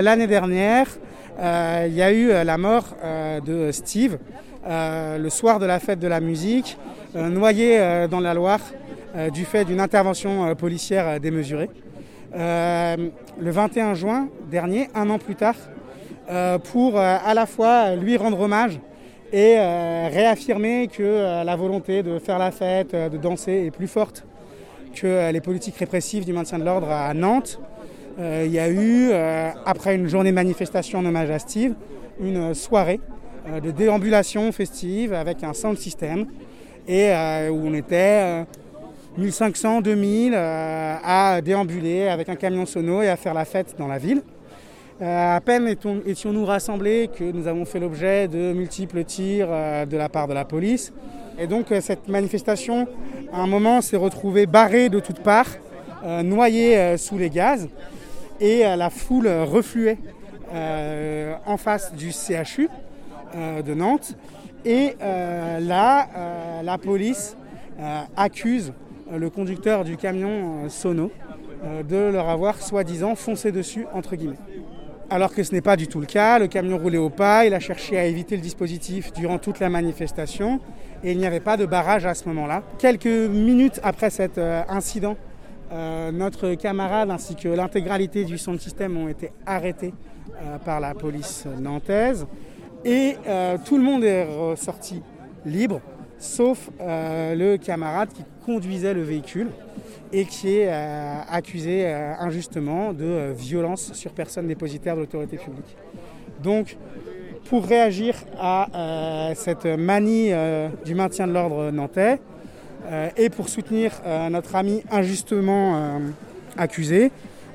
L'année dernière, euh, il y a eu la mort euh, de Steve euh, le soir de la fête de la musique, noyé dans la Loire du fait d'une intervention policière démesurée. le 21 juin dernier, un an plus tard, pour à la fois lui rendre hommage et réaffirmer que la volonté de faire la fête, de danser est plus forte que les politiques répressives du maintien de l'ordre à Nantes. Euh, il y a eu, euh, après une journée manifestation en hommage à Steve, une soirée euh, de déambulation festive avec un sound system et où on était 1500, 2000 à déambuler avec un camion sono et à faire la fête dans la ville. à peine étions-nous rassemblés que nous avons fait l'objet de multiples tirs de la part de la police. Et donc cette manifestation, à un moment, s'est retrouvée barrée de toutes parts, noyée sous les gaz et euh, la foule refluait euh, en face du CHU euh, de Nantes. Et là, la police accuse le conducteur du camion Sono de leur avoir soi-disant foncé dessus, entre guillemets. Alors que ce n'est pas du tout le cas, le camion roulait au pas, il a cherché à éviter le dispositif durant toute la manifestation et il n'y avait pas de barrage à ce moment-là. Quelques minutes après cet incident, euh, notre camarade ainsi que l'intégralité du son système ont été arrêtés euh, par la police nantaise et euh, tout le monde est ressorti libre sauf le camarade qui conduisait le véhicule et qui est accusé injustement de violence sur personne dépositaire de l'autorité publique. Donc, pour réagir à cette manie du maintien de l'ordre nantais, et pour soutenir euh, notre ami injustement euh, accusé,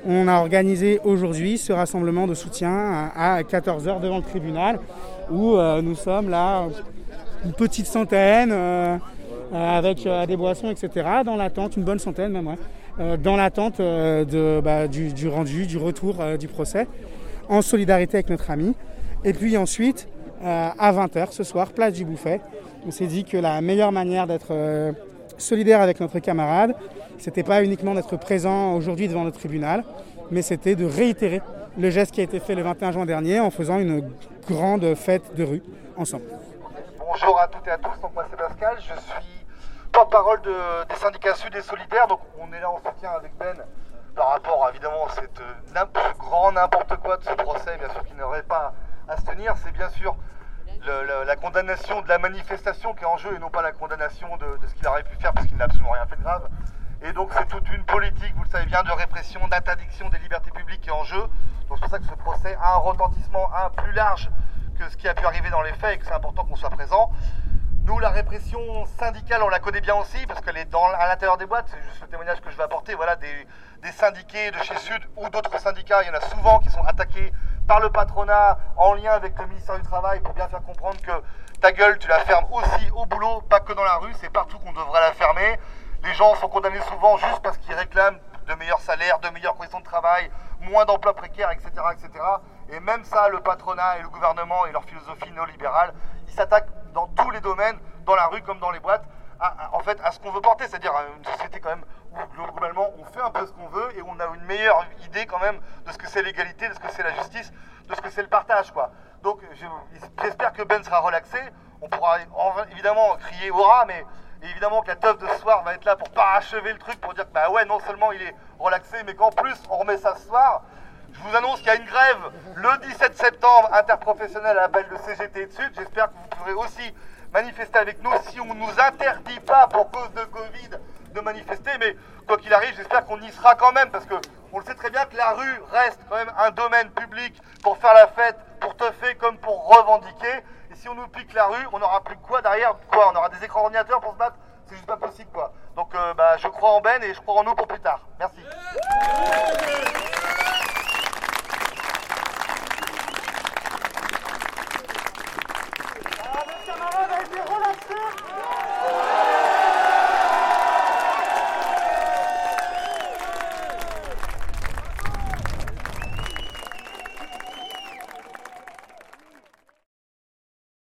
on a organisé aujourd'hui ce rassemblement de soutien à 14h devant le tribunal où nous sommes là une petite centaine avec des boissons, etc. dans l'attente, une bonne centaine même, dans l'attente bah, du, rendu, du retour du procès, en solidarité avec notre ami. Et puis ensuite, à 20h ce soir, place du Bouffet, on s'est dit que la meilleure manière d'être solidaire avec notre camarade. C'était pas uniquement d'être présent aujourd'hui devant le tribunal, mais c'était de réitérer le geste qui a été fait le 21 juin dernier en faisant une grande fête de rue ensemble. Bonjour à toutes et à tous, donc moi c'est Pascal, je suis porte-parole des syndicats Sud et Solidaires, donc on est là en soutien avec Ben par rapport à évidemment cette grand n'importe quoi de ce procès, bien sûr qui n'aurait pas à se tenir, c'est bien sûr la condamnation de la manifestation qui est en jeu et non pas la condamnation de, ce qu'il aurait pu faire parce qu'il n'a absolument rien fait de grave. Et donc c'est toute une politique, vous le savez bien, de répression, d'interdiction des libertés publiques qui est en jeu. Donc c'est pour ça que ce procès a un retentissement un plus large que ce qui a pu arriver dans les faits et que c'est important qu'on soit présent. Nous, la répression syndicale, on la connaît bien aussi parce qu'elle est dans, à l'intérieur des boîtes. C'est juste le témoignage que je vais apporter. Voilà, des, des syndiqués de chez Sud ou d'autres syndicats, il y en a souvent qui sont attaqués par le patronat en lien avec le ministère du Travail pour bien faire comprendre que ta gueule, tu la fermes aussi au boulot, pas que dans la rue, c'est partout qu'on devrait la fermer. Les gens sont condamnés souvent juste parce qu'ils réclament de meilleurs salaires, de meilleures conditions de travail, moins d'emplois précaires, etc., etc. Et même ça, le patronat et le gouvernement et leur philosophie néolibérale, ils s'attaquent dans tous les domaines, dans la rue comme dans les boîtes, en fait, à ce qu'on veut porter, c'est-à-dire une société quand même globalement on fait un peu ce qu'on veut et on a une meilleure idée quand même de ce que c'est l'égalité, de ce que c'est la justice, de ce que c'est le partage, quoi. Donc j'espère que Ben sera relaxé. On pourra évidemment crier hurrah, mais évidemment que la teuf de ce soir va être là pour parachever le truc, pour dire que bah ouais, non seulement il est relaxé, mais qu'en plus on remet ça ce soir. Je vous annonce qu'il y a une grève le 17 septembre interprofessionnelle à l'appel de CGT et de Sud. J'espère que vous pourrez aussi manifester avec nous si on ne nous interdit pas pour cause de Covid de manifester. Mais quoi qu'il arrive, j'espère qu'on y sera quand même parce que on le sait très bien que la rue reste quand même un domaine public pour faire la fête, pour teuffer comme pour revendiquer. Et si on nous pique la rue, on n'aura plus quoi derrière Quoi On aura des écrans ordinateurs pour se battre C'est juste pas possible quoi. Donc euh, bah, je crois en Ben et je crois en nous pour plus tard. Merci.